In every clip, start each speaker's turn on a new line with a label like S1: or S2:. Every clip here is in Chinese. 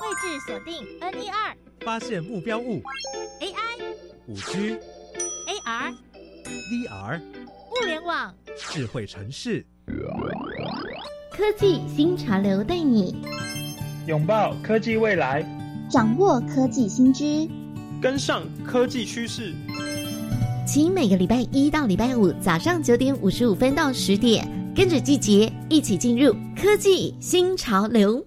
S1: 位置锁定 N 一二，
S2: 发现目标物。
S1: AI、
S2: 五 G、
S1: AR、
S2: VR、
S1: 物联网、
S2: 智慧城市，
S3: 科技新潮流带你。
S4: 拥抱科技未来，
S3: 掌握科技新知，
S4: 跟上科技趋势。
S3: 请每个礼拜一到礼拜五早上九点五十五分到十点，跟着季节一起进入科技新潮流。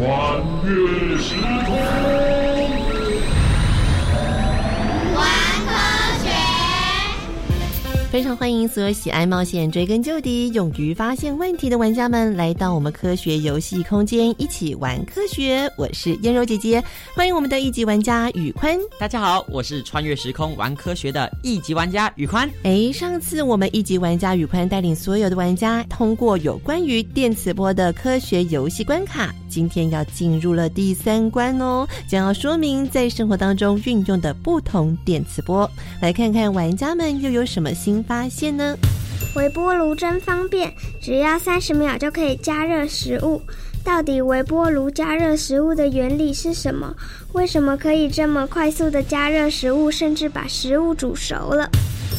S5: 穿越时空。
S3: 非常欢迎所有喜爱冒险、追根究底、勇于发现问题的玩家们来到我们科学游戏空间，一起玩科学。我是燕柔姐姐，欢迎我们的一级玩家宇宽。
S6: 大家好，我是穿越时空玩科学的一级玩家宇宽。
S3: 哎，上次我们一级玩家宇宽带领所有的玩家通过有关于电磁波的科学游戏关卡，今天要进入了第三关哦，将要说明在生活当中运用的不同电磁波。来看看玩家们又有什么新发现呢？
S7: 微波炉真方便，只要三十秒就可以加热食物。到底微波炉加热食物的原理是什么？为什么可以这么快速的加热食物，甚至把食物煮熟了？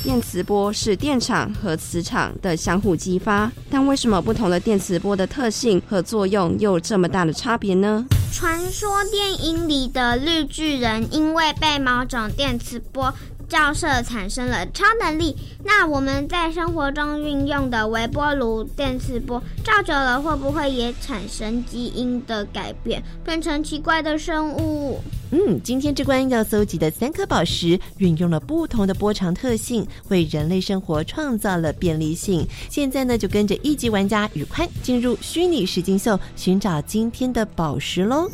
S8: 电磁波是电场和磁场的相互激发，但为什么不同的电磁波的特性和作用又有这么大的差别呢？
S7: 传说电影里的绿巨人因为被某种电磁波照射产生了超能力，那我们在生活中运用的微波炉电磁波照久了，会不会也产生基因的改变，变成奇怪的生物？
S3: 嗯，今天这关要搜集的三颗宝石，运用了不同的波长特性，为人类生活创造了便利性。现在呢，就跟着一级玩家宇宽进入虚拟实境秀，寻找今天的宝石喽。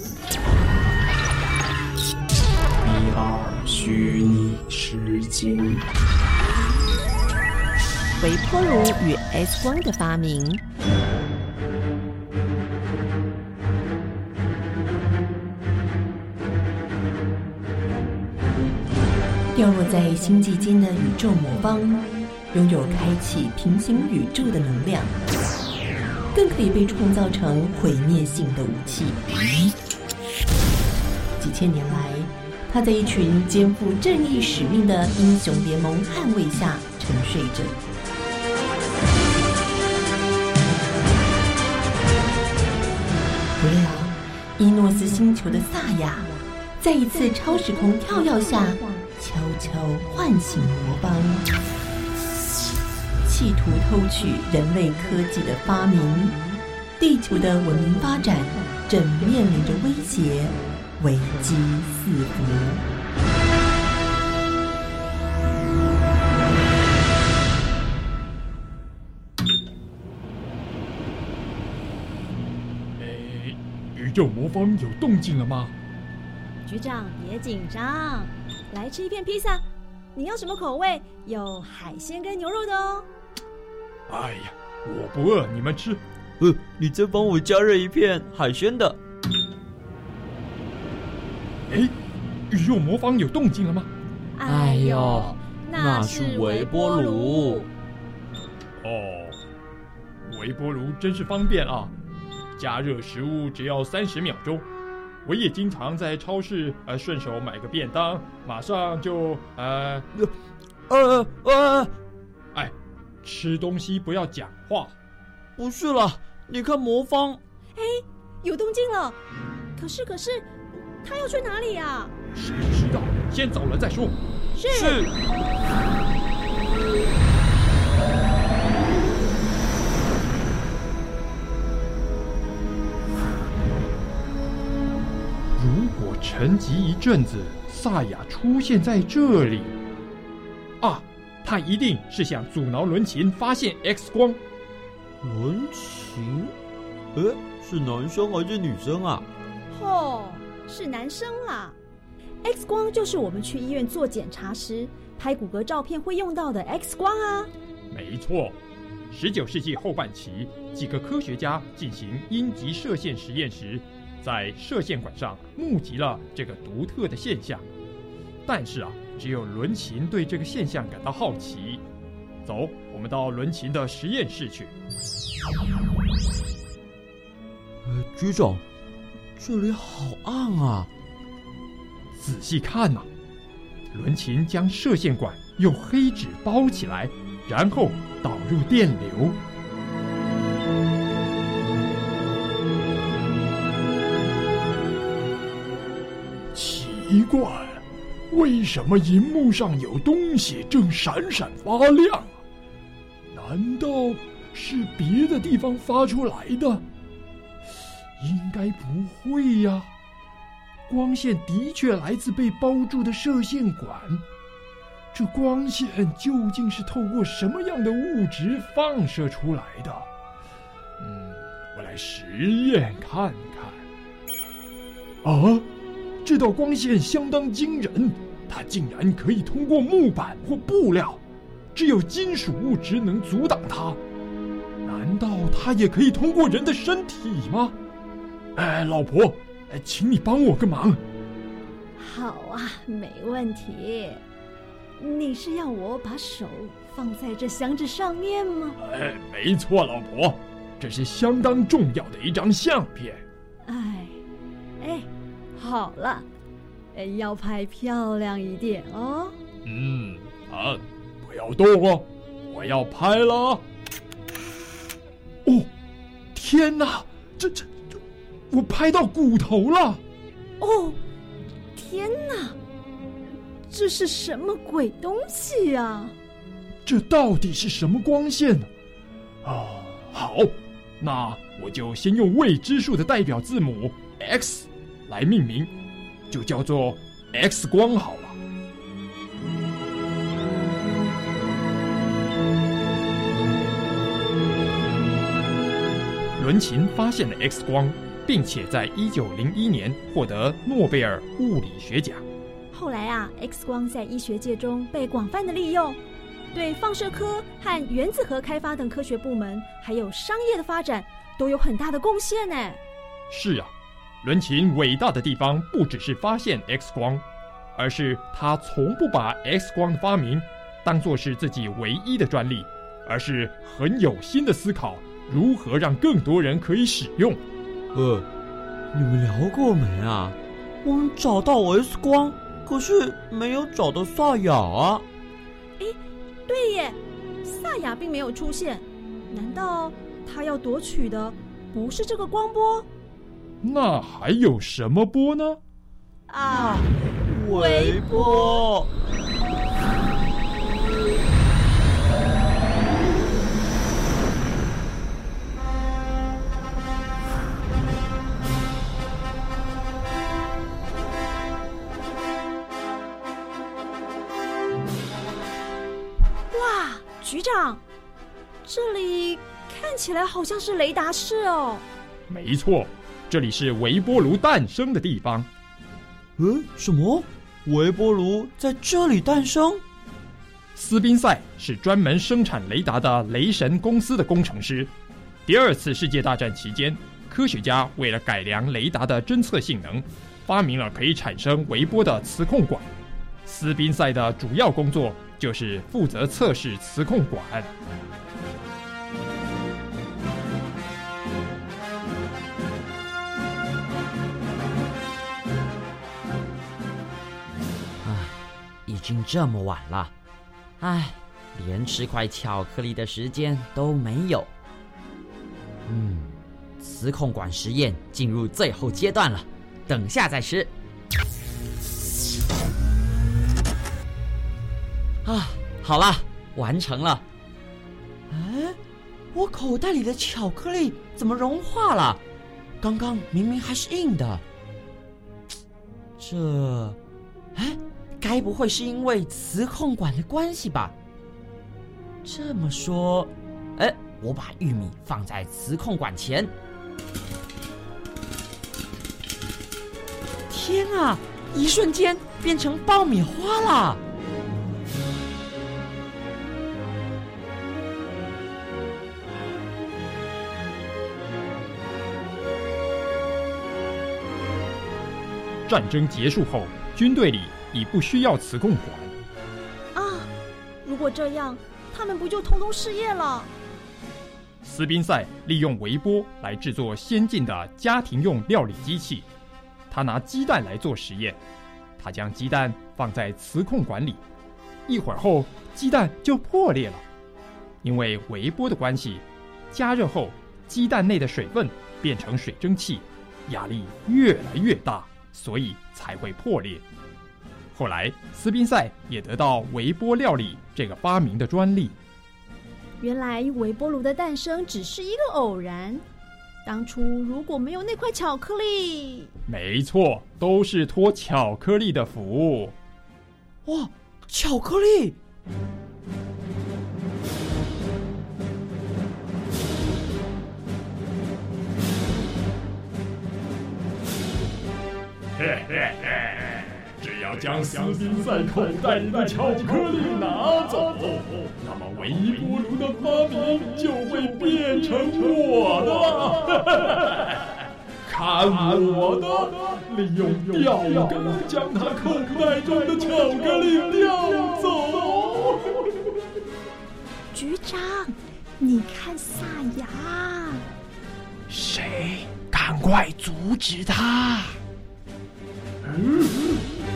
S9: 虚拟实境，
S3: 微波炉与 X 光的发明。掉落在星际间的宇宙魔方，拥有开启平行宇宙的能量，更可以被创造成毁灭性的武器。几千年来，他在一群肩负正义使命的英雄联盟捍卫下沉睡着。不料，伊诺斯星球的萨亚，在一次超时空跳跃下，悄悄唤醒魔方，企图偷取人类科技的发明地球的文明发展正面临着威胁，危机四伏。
S10: 诶，宇宙魔方有动静了吗？
S11: 局长别紧张，来吃一片披萨。你要什么口味？有海鲜跟牛肉的哦。
S10: 哎呀，我不饿，你们吃。
S12: 呃，你再帮我加热一片海鲜的。
S10: 哎，宇宙魔方有动静了吗？
S11: 哎呦，
S12: 那是微波炉。
S10: 哦，微波炉真是方便啊！加热食物只要三十秒钟。我也经常在超市呃顺手买个便当，马上就呃
S12: 呃呃，
S10: 哎，吃东西不要讲话。
S12: 不是啦，你看魔方，
S11: 哎，有动静了。可是可是，他要去哪里呀？
S10: 谁知道？先走了再说。
S11: 是。
S10: 是。如果沉寂一阵子，萨雅出现在这里，啊，他一定是想阻挠伦琴发现 X 光。
S12: 伦琴，呃，是男生还是女生啊？
S11: 哦，是男生啦。X 光就是我们去医院做检查时拍骨骼照片会用到的 X 光啊。
S10: 没错，十九世纪后半期，几个科学家进行阴极射线实验时。在射线管上目击了这个独特的现象，但是啊，只有伦琴对这个现象感到好奇。走，我们到伦琴的实验室去。
S12: 呃，局长，这里好暗啊！
S10: 仔细看呐，伦琴将射线管用黑纸包起来，然后导入电流。奇怪，为什么银幕上有东西正闪闪发亮？难道是别的地方发出来的？应该不会呀。光线的确来自被包住的射线管，这光线究竟是透过什么样的物质放射出来的？嗯，我来实验看看。啊！这道光线相当惊人，它竟然可以通过木板或布料，只有金属物质能阻挡它。难道它也可以通过人的身体吗？哎，老婆，哎，请你帮我个忙。
S11: 好啊，没问题。你是要我把手放在这箱子上面吗？
S10: 哎，没错，老婆，这是相当重要的一张相片。
S11: 哎，哎。好了，要拍漂亮一点哦。
S10: 嗯，啊，不要动哦，我要拍了。哦，天哪，这这这，我拍到骨头了。
S11: 哦，天哪，这是什么鬼东西呀？
S10: 这到底是什么光线呢？啊，好，那我就先用未知数的代表字母 X。来命名，就叫做 X 光好了。伦琴发现了 X 光，并且在一九零一年获得诺贝尔物理学奖。
S11: 后来啊，X 光在医学界中被广泛的利用，对放射科和原子核开发等科学部门，还有商业的发展都有很大的贡献呢。
S10: 是啊。伦琴伟大的地方不只是发现 X 光，而是他从不把 X 光的发明当作是自己唯一的专利，而是很有心的思考如何让更多人可以使用。
S12: 呃，你们聊过没啊？我们找到 X 光，可是没有找到萨雅啊。
S11: 哎，对耶，萨雅并没有出现，难道他要夺取的不是这个光波？
S10: 那还有什么波呢？
S11: 啊，
S12: 微波！
S11: 长，这里看起来好像是雷达室哦。
S10: 没错，这里是微波炉诞生的地方。
S12: 嗯，什么？微波炉在这里诞生？
S10: 斯宾塞是专门生产雷达的雷神公司的工程师。第二次世界大战期间，科学家为了改良雷达的侦测性能，发明了可以产生微波的磁控管。斯宾塞的主要工作就是负责测试磁控管。
S6: 啊，已经这么晚了，唉，连吃块巧克力的时间都没有。嗯，磁控管实验进入最后阶段了，等下再吃。啊，好了，完成了。
S12: 哎，我口袋里的巧克力怎么融化了？刚刚明明还是硬的。这，哎，该不会是因为磁控管的关系吧？这么说，
S6: 哎，我把玉米放在磁控管前。
S12: 天啊！一瞬间变成爆米花了。
S10: 战争结束后，军队里已不需要磁控管。
S11: 啊，如果这样，他们不就通通失业了？
S10: 斯宾塞利用微波来制作先进的家庭用料理机器。他拿鸡蛋来做实验，他将鸡蛋放在磁控管里，一会儿后鸡蛋就破裂了。因为微波的关系，加热后鸡蛋内的水分变成水蒸气，压力越来越大。所以才会破裂。后来，斯宾塞也得到微波料理这个发明的专利。
S11: 原来微波炉的诞生只是一个偶然。当初如果没有那块巧克力，
S10: 没错，都是托巧克力的福。
S12: 哇，巧克力！
S5: 嘿嘿嘿！只要将斯宾塞口袋里的巧克力拿走，那么微波炉的发明就会变成我的了。看我的，利用钓竿将他口袋中的巧克力吊走。
S13: 局长，你看萨亚，
S14: 谁？赶快阻止他！
S5: 嗯，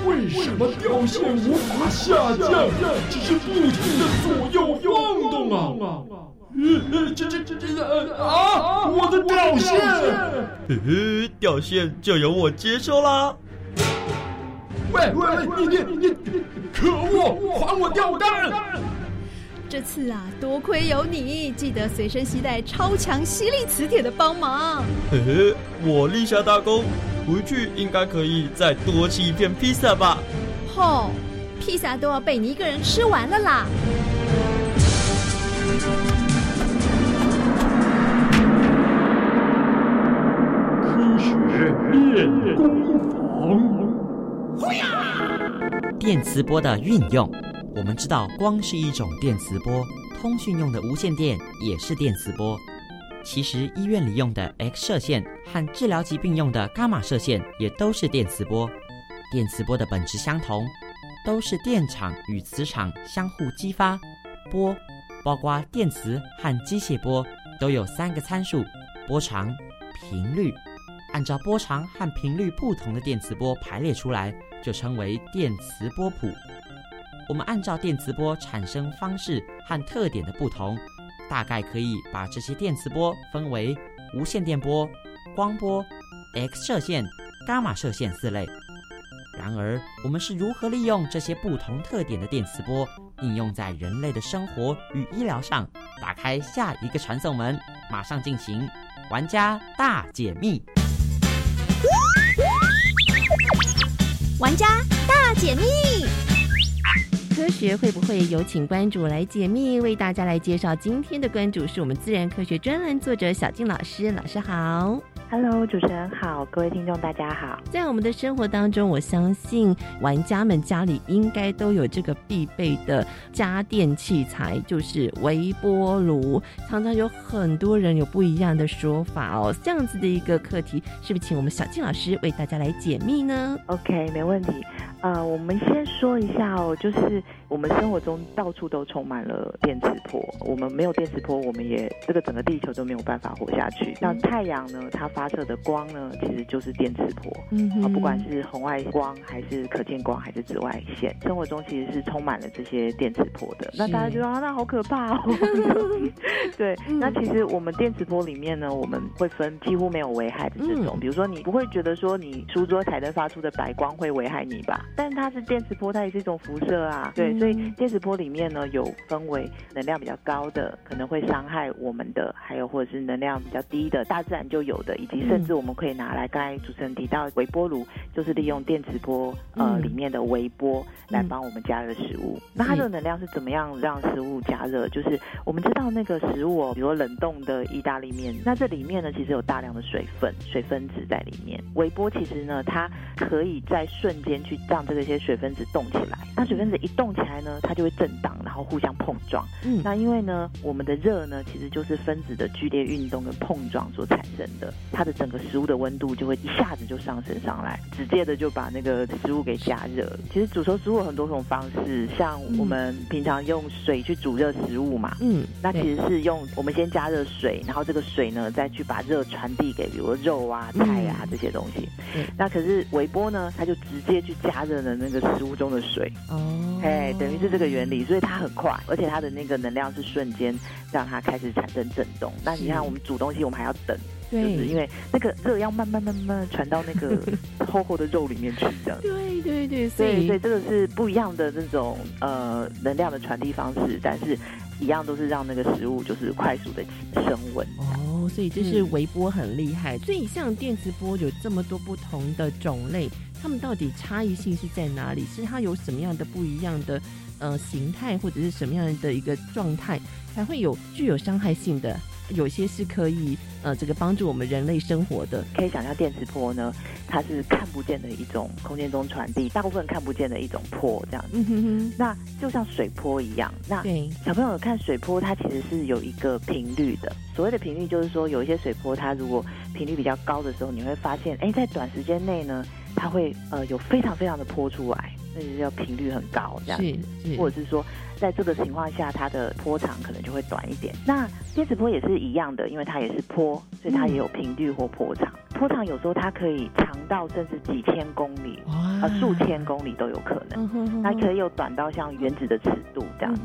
S5: 为什么掉线无法下降，只是不停的左右晃动啊？呃，这这这这啊！我的掉线，
S12: 呵呵，吊线就由我接收啦。
S5: 喂喂，你你你，可恶，还我吊杆！
S11: 这次啊，多亏有你，记得随身携带超强吸力磁铁的帮忙。
S12: 嘿嘿，我立下大功。回去应该可以再多吃一片披萨吧？
S11: 吼，披萨都要被你一个人吃完了啦！
S5: 科学练功房。
S6: 电磁波的运用，我们知道光是一种电磁波，通讯用的无线电也是电磁波。其实医院里用的 X 射线和治疗疾病用的伽马射线也都是电磁波。电磁波的本质相同，都是电场与磁场相互激发。波，包括电磁和机械波，都有三个参数：波长、频率。按照波长和频率不同的电磁波排列出来，就称为电磁波谱。我们按照电磁波产生方式和特点的不同。大概可以把这些电磁波分为无线电波、光波、X 射线、伽马射线四类。然而，我们是如何利用这些不同特点的电磁波应用在人类的生活与医疗上？打开下一个传送门，马上进行玩家大解密。
S11: 玩家大解密。
S3: 科学会不会有请关主来解密？为大家来介绍今天的关主是我们自然科学专栏作者小静老师，老师好。
S15: Hello，主持人好，各位听众大家好。
S3: 在我们的生活当中，我相信玩家们家里应该都有这个必备的家电器材，就是微波炉。常常有很多人有不一样的说法哦。这样子的一个课题，是不是请我们小静老师为大家来解密呢
S15: ？OK，没问题。呃，我们先说一下哦，就是我们生活中到处都充满了电磁波，我们没有电磁波，我们也这个整个地球都没有办法活下去。那太阳呢，它发射的光呢，其实就是电磁波，
S3: 嗯
S15: 啊，不管是红外光还是可见光还是紫外线，生活中其实是充满了这些电磁波的。那大家觉得啊，那好可怕哦。对，那其实我们电磁波里面呢，我们会分几乎没有危害的这种，比如说你不会觉得说你书桌彩灯发出的白光会危害你吧？但它是电磁波，它也是一种辐射啊。对，所以电磁波里面呢有分为能量比较高的，可能会伤害我们的，还有或者是能量比较低的，大自然就有的，以及甚至我们可以拿来，刚才主持人提到微波炉，就是利用电磁波呃里面的微波来帮我们加热食物。那它的能量是怎么样让食物加热？就是我们知道那个食物哦，比如冷冻的意大利面，那这里面呢其实有大量的水分、水分子在里面。微波其实呢，它可以在瞬间去让这些水分子动起来。那水分子一动起来呢，它就会震荡，然后互相碰撞。
S3: 嗯，
S15: 那因为呢，我们的热呢，其实就是分子的剧烈运动跟碰撞所产生的，它的整个食物的温度就会一下子就上升上来，直接的就把那个食物给加热。其实煮熟食物有很多种方式，像我们平常用水去煮热食物嘛，
S3: 嗯，
S15: 那其实是用我们先加热水，然后这个水呢再去把热传递给比如肉啊、菜啊这些东西。
S3: 嗯，
S15: 那可是微波呢，它就直接去加热了那个食物中的水。
S3: 哦，
S15: 哎，等于是这个原理，所以它很快，而且它的那个能量是瞬间让它开始产生震动。那你看我们煮东西，我们还要等。就是因为那个热要慢慢慢慢传到那个 厚厚的肉里面去，这样。
S3: 对对对，
S15: 所以所以这个是不一样的那种呃能量的传递方式，但是一样都是让那个食物就是快速的升温。
S3: 哦，所以就是微波很厉害。所以像电磁波有这么多不同的种类，它们到底差异性是在哪里？是它有什么样的不一样的呃形态，或者是什么样的一个状态，才会有具有伤害性的？有些是可以呃，这个帮助我们人类生活的。
S15: 可以想象电磁波呢，它是看不见的一种空间中传递，大部分看不见的一种波这样子。
S3: 嗯哼哼。
S15: 那就像水波一样，那
S3: 对
S15: 小朋友看水波，它其实是有一个频率的。所谓的频率，就是说有一些水波，它如果频率比较高的时候，你会发现，哎，在短时间内呢，它会呃有非常非常的波出来，那就是要频率很高这样子，或者是说。在这个情况下，它的波长可能就会短一点。那电磁波也是一样的，因为它也是波，所以它也有频率或波长。波长有时候它可以长到甚至几千公里，啊、呃，数千公里都有可能。它可以有短到像原子的尺度这样子。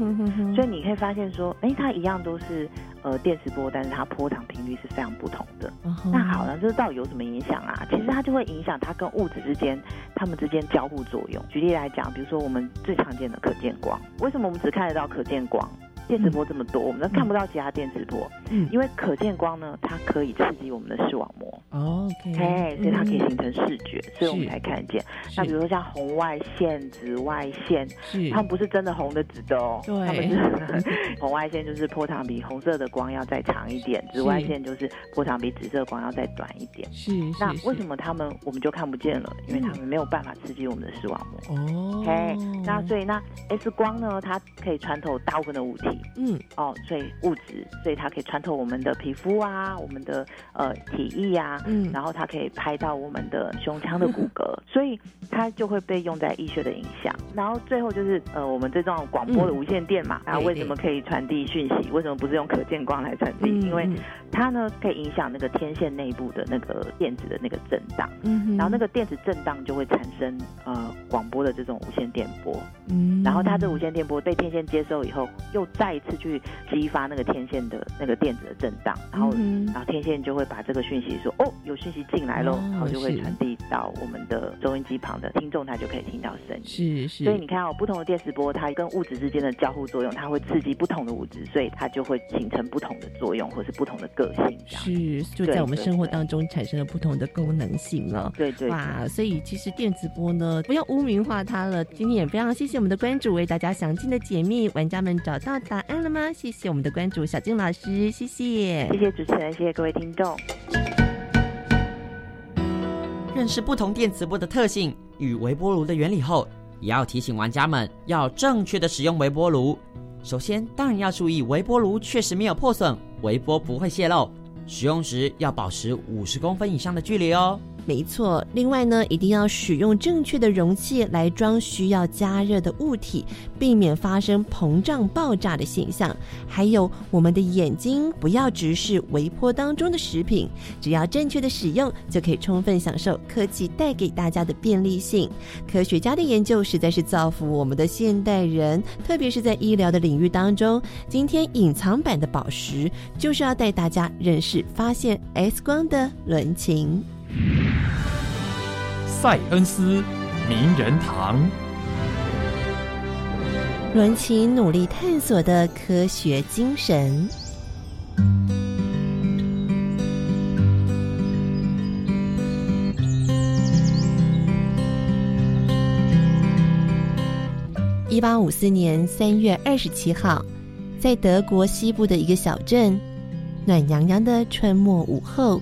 S15: 所以你可以发现说，哎，它一样都是呃电磁波，但是它波长频率是非常不同的。那好了，这到底有什么影响啊？其实它就会影响它跟物质之间，它们之间交互作用。举例来讲，比如说我们最常见的可见光，为什么我们只看得到可见光？电磁波这么多，我们都看不到其他电磁波。
S3: 嗯，
S15: 因为可见光呢，它可以刺激我们的视网膜。
S3: 哦，OK，
S15: 哎，所以它可以形成视觉，所以我们才看见。那比如说像红外线、紫外线，它们不是真的红的紫的哦，它们是 红外线就是波长比红色的光要再长一点，紫外线就是波长比紫色光要再短一点。
S3: 是，
S15: 那为什么它们我们就看不见了？因为它们没有办法刺激我们的视网膜。
S3: 哦，
S15: 哎，那所以那 X 光呢，它可以穿透大部分的物体。
S3: 嗯，
S15: 哦，所以物质，所以它可以穿透我们的皮肤啊，我们的呃体液啊，
S3: 嗯，
S15: 然后它可以拍到我们的胸腔的骨骼，所以它就会被用在医学的影响。然后最后就是呃，我们最重要广播的无线电嘛，啊，为什么可以传递讯息？为什么不是用可见光来传递？因为它呢可以影响那个天线内部的那个电子的那个震荡，
S3: 嗯，
S15: 然后那个电子震荡就会产生呃广播的这种无线电波，
S3: 嗯，
S15: 然后它这无线电波被天线接收以后，又再一次去激发那个天线的那个电子的震荡，然后、
S3: 嗯、
S15: 然后天线就会把这个讯息说，哦，有讯息进来喽，
S3: 哦
S15: 然后就会传递到我们的收音机旁的听众，他就可以听到声音。
S3: 是是，
S15: 所以你看哦，不同的电磁波，它跟物质之间的交互作用，它会刺激不同的物质，所以它就会形成不同的作用，或是不同的个性。
S3: 是就在我们生活当中产生了不同的功能性了。
S15: 对对对
S3: 哇，所以其实电磁波呢，不要污名化它了。今天也非常谢谢我们的关主为大家详尽的解密，玩家们找到答案了吗？谢谢我们的关主小静老师，谢谢，
S15: 谢谢主持人，谢谢各位听众。
S6: 认识不同电磁波的特性与微波炉的原理后，也要提醒玩家们要正确的使用微波炉。首先，当然要注意微波炉确实没有破损，微波不会泄漏。使用时要保持五十公分以上的距离哦。
S3: 没错，另外呢，一定要使用正确的容器来装需要加热的物体，避免发生膨胀爆炸的现象。还有，我们的眼睛不要直视微波当中的食品，只要正确的使用，就可以充分享受科技带给大家的便利性。科学家的研究实在是造福我们的现代人，特别是在医疗的领域当中。今天隐藏版的宝石，就是要带大家认识发现 X 光的伦琴。
S4: 塞恩斯名人堂。
S3: 伦琴努力探索的科学精神。一八五四年三月二十七号，在德国西部的一个小镇，暖洋洋的春末午后，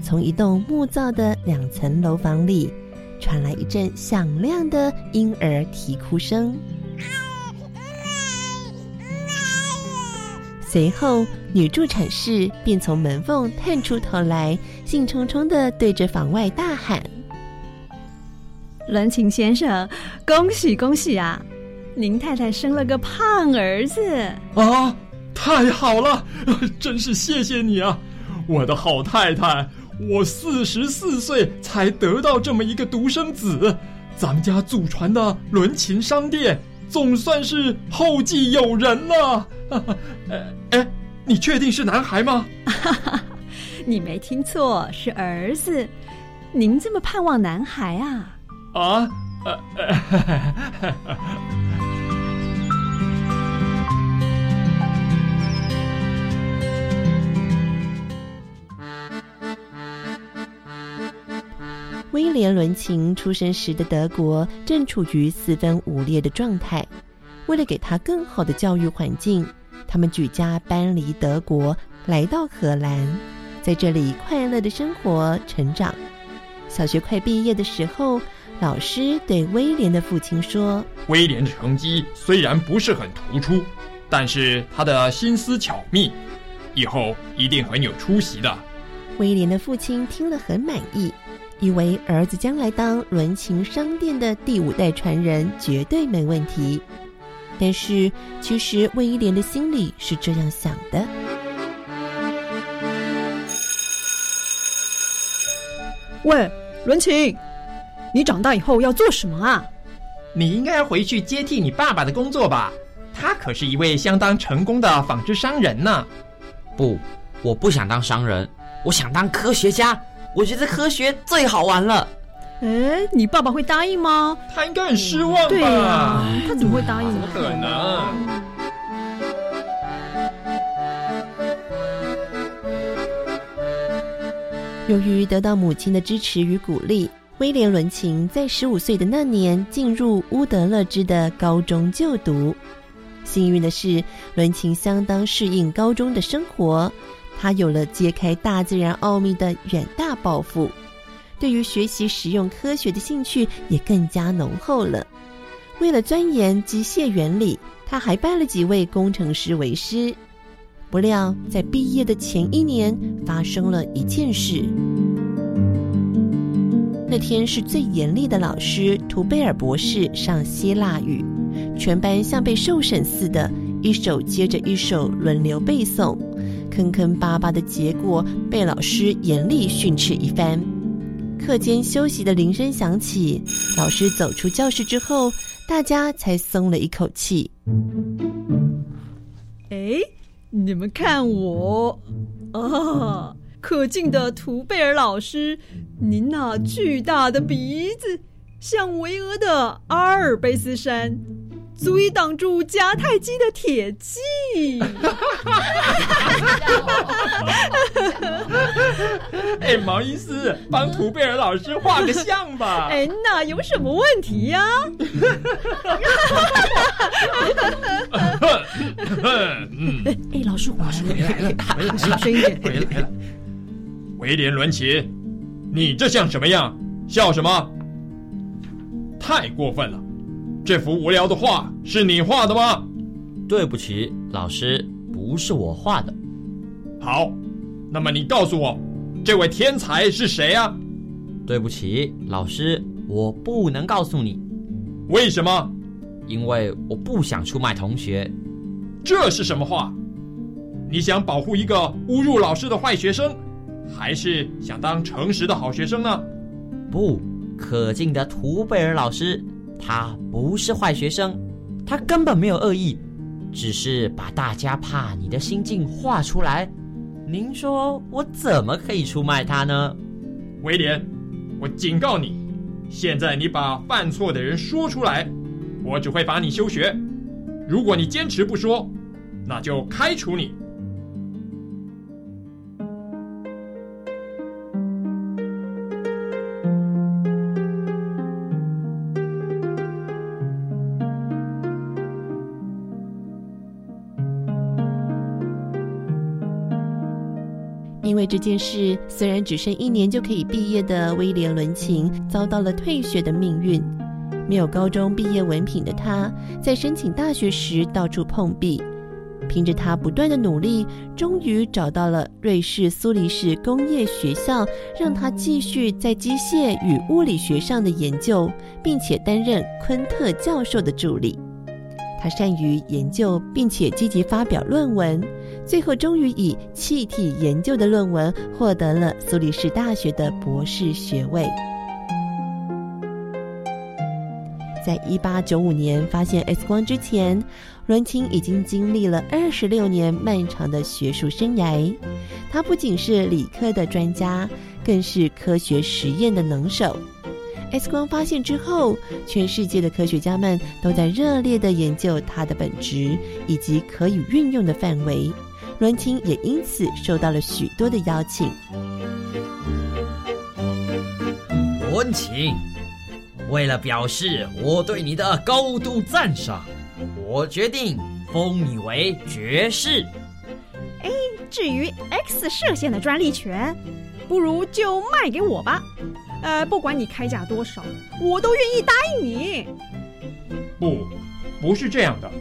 S3: 从一栋木造的两层楼房里传来一阵响亮的婴儿啼哭声。随后，女助产士便从门缝探出头来，兴冲冲的对着房外大喊：“
S11: 伦琴先生，恭喜恭喜啊！您太太生了个胖儿子
S2: 啊！太好了，真是谢谢你啊，我的好太太！我四十四岁才得到这么一个独生子，咱们家祖传的伦琴商店总算是后继有人了。哎，你确定是男孩吗？
S11: 你没听错，是儿子。您这么盼望男孩啊？
S2: 啊，呃，
S3: 威廉·伦琴出生时的德国正处于四分五裂的状态，为了给他更好的教育环境，他们举家搬离德国，来到荷兰，在这里快乐的生活成长。小学快毕业的时候，老师对威廉的父亲说：“
S4: 威廉的成绩虽然不是很突出，但是他的心思巧密，以后一定很有出息的。”
S3: 威廉的父亲听了很满意。以为儿子将来当伦琴商店的第五代传人绝对没问题，但是其实魏一莲的心里是这样想的：
S11: 喂，伦琴，你长大以后要做什么啊？
S4: 你应该回去接替你爸爸的工作吧？他可是一位相当成功的纺织商人呢。
S6: 不，我不想当商人，我想当科学家。我觉得科学最好玩了。
S11: 哎，你爸爸会答应吗？
S4: 他应该很失望吧？
S11: 对啊，他怎么会答应？
S4: 怎么可能？
S3: 由于得到母亲的支持与鼓励，威廉·伦琴在十五岁的那年进入乌德勒支的高中就读。幸运的是，伦琴相当适应高中的生活。他有了揭开大自然奥秘的远大抱负，对于学习实用科学的兴趣也更加浓厚了。为了钻研机械原理，他还拜了几位工程师为师。不料，在毕业的前一年，发生了一件事。那天是最严厉的老师图贝尔博士上希腊语，全班像被受审似的，一首接着一首轮流背诵。坑坑巴巴的结果被老师严厉训斥一番。课间休息的铃声响起，老师走出教室之后，大家才松了一口气。
S11: 哎，你们看我，啊，可敬的图贝尔老师，您那巨大的鼻子像巍峨的阿尔卑斯山。足以挡住迦太基的铁骑。
S10: 哎，毛伊斯，帮图贝尔老师画个像吧。
S11: 哎，那有什么问题呀？
S10: 哎，
S11: 老师，
S10: 老师回来了，回来了，
S11: 小声一点，
S10: 回来了。威廉伦奇，你这像什么样？笑什么？太过分了！这幅无聊的画是你画的吗？
S6: 对不起，老师，不是我画的。
S10: 好，那么你告诉我，这位天才是谁啊？
S6: 对不起，老师，我不能告诉你。
S10: 为什么？
S6: 因为我不想出卖同学。
S10: 这是什么话？你想保护一个侮辱老师的坏学生，还是想当诚实的好学生呢？
S6: 不可敬的图贝尔老师。他不是坏学生，他根本没有恶意，只是把大家怕你的心境画出来。您说我怎么可以出卖他呢？
S10: 威廉，我警告你，现在你把犯错的人说出来，我只会罚你休学。如果你坚持不说，那就开除你。
S3: 因为这件事，虽然只剩一年就可以毕业的威廉·伦琴遭到了退学的命运。没有高中毕业文凭的他，在申请大学时到处碰壁。凭着他不断的努力，终于找到了瑞士苏黎世工业学校，让他继续在机械与物理学上的研究，并且担任昆特教授的助理。他善于研究，并且积极发表论文。最后，终于以气体研究的论文获得了苏黎世大学的博士学位。在一八九五年发现 X 光之前，伦琴已经经历了二十六年漫长的学术生涯。他不仅是理科的专家，更是科学实验的能手。X 光发现之后，全世界的科学家们都在热烈的研究它的本质以及可以运用的范围。伦琴也因此受到了许多的邀请。
S6: 伦琴，为了表示我对你的高度赞赏，我决定封你为爵士。
S11: 哎，至于 X 射线的专利权，不如就卖给我吧。呃，不管你开价多少，我都愿意答应你。
S10: 不，不是这样的，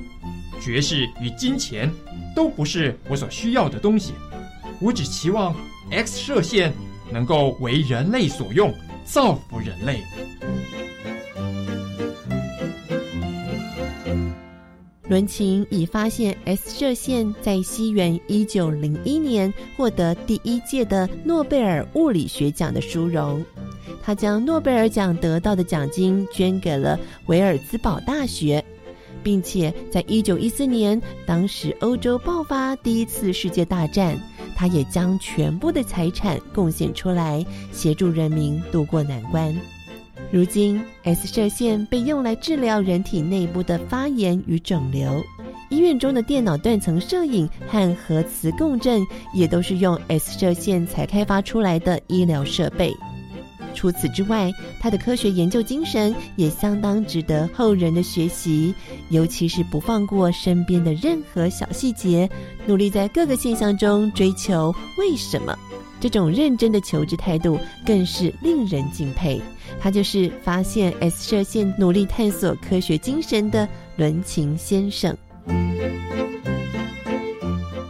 S10: 爵士与金钱。都不是我所需要的东西，我只期望 X 射线能够为人类所用，造福人类。
S3: 伦琴已发现 X 射线在西元一九零一年获得第一届的诺贝尔物理学奖的殊荣，他将诺贝尔奖得到的奖金捐给了维尔兹堡大学。并且在一九一四年，当时欧洲爆发第一次世界大战，他也将全部的财产贡献出来，协助人民渡过难关。如今，S 射线被用来治疗人体内部的发炎与肿瘤，医院中的电脑断层摄影和核磁共振也都是用 S 射线才开发出来的医疗设备。除此之外，他的科学研究精神也相当值得后人的学习，尤其是不放过身边的任何小细节，努力在各个现象中追求为什么。这种认真的求知态度更是令人敬佩。他就是发现 S 射线、努力探索科学精神的伦琴先生。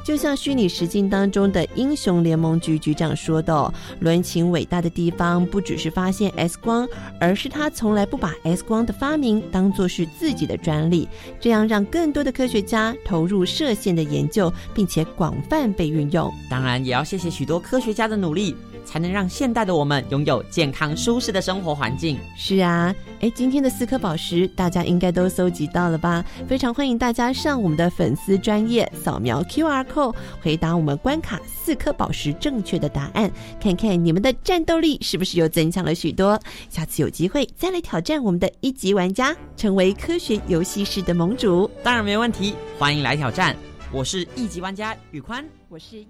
S3: 就像虚拟实境当中的英雄联盟局局长说的，伦琴伟大的地方不只是发现 X 光，而是他从来不把 X 光的发明当作是自己的专利，这样让更多的科学家投入射线的研究，并且广泛被运用。
S6: 当然，也要谢谢许多科学家的努力，才能让现代的我们拥有健康舒适的生活环境。
S3: 是啊，哎，今天的四颗宝石大家应该都搜集到了吧？非常欢迎大家上我们的粉丝专业扫描 Q R code，回答我们关卡四颗宝石正确的答案，看看你们的战斗力是不是又增强了许多。下次有机会再来挑战我们的一级玩家，成为科学游戏室的盟主。
S6: 当然没问题，欢迎来挑战。我是一级玩家宇宽，
S3: 我是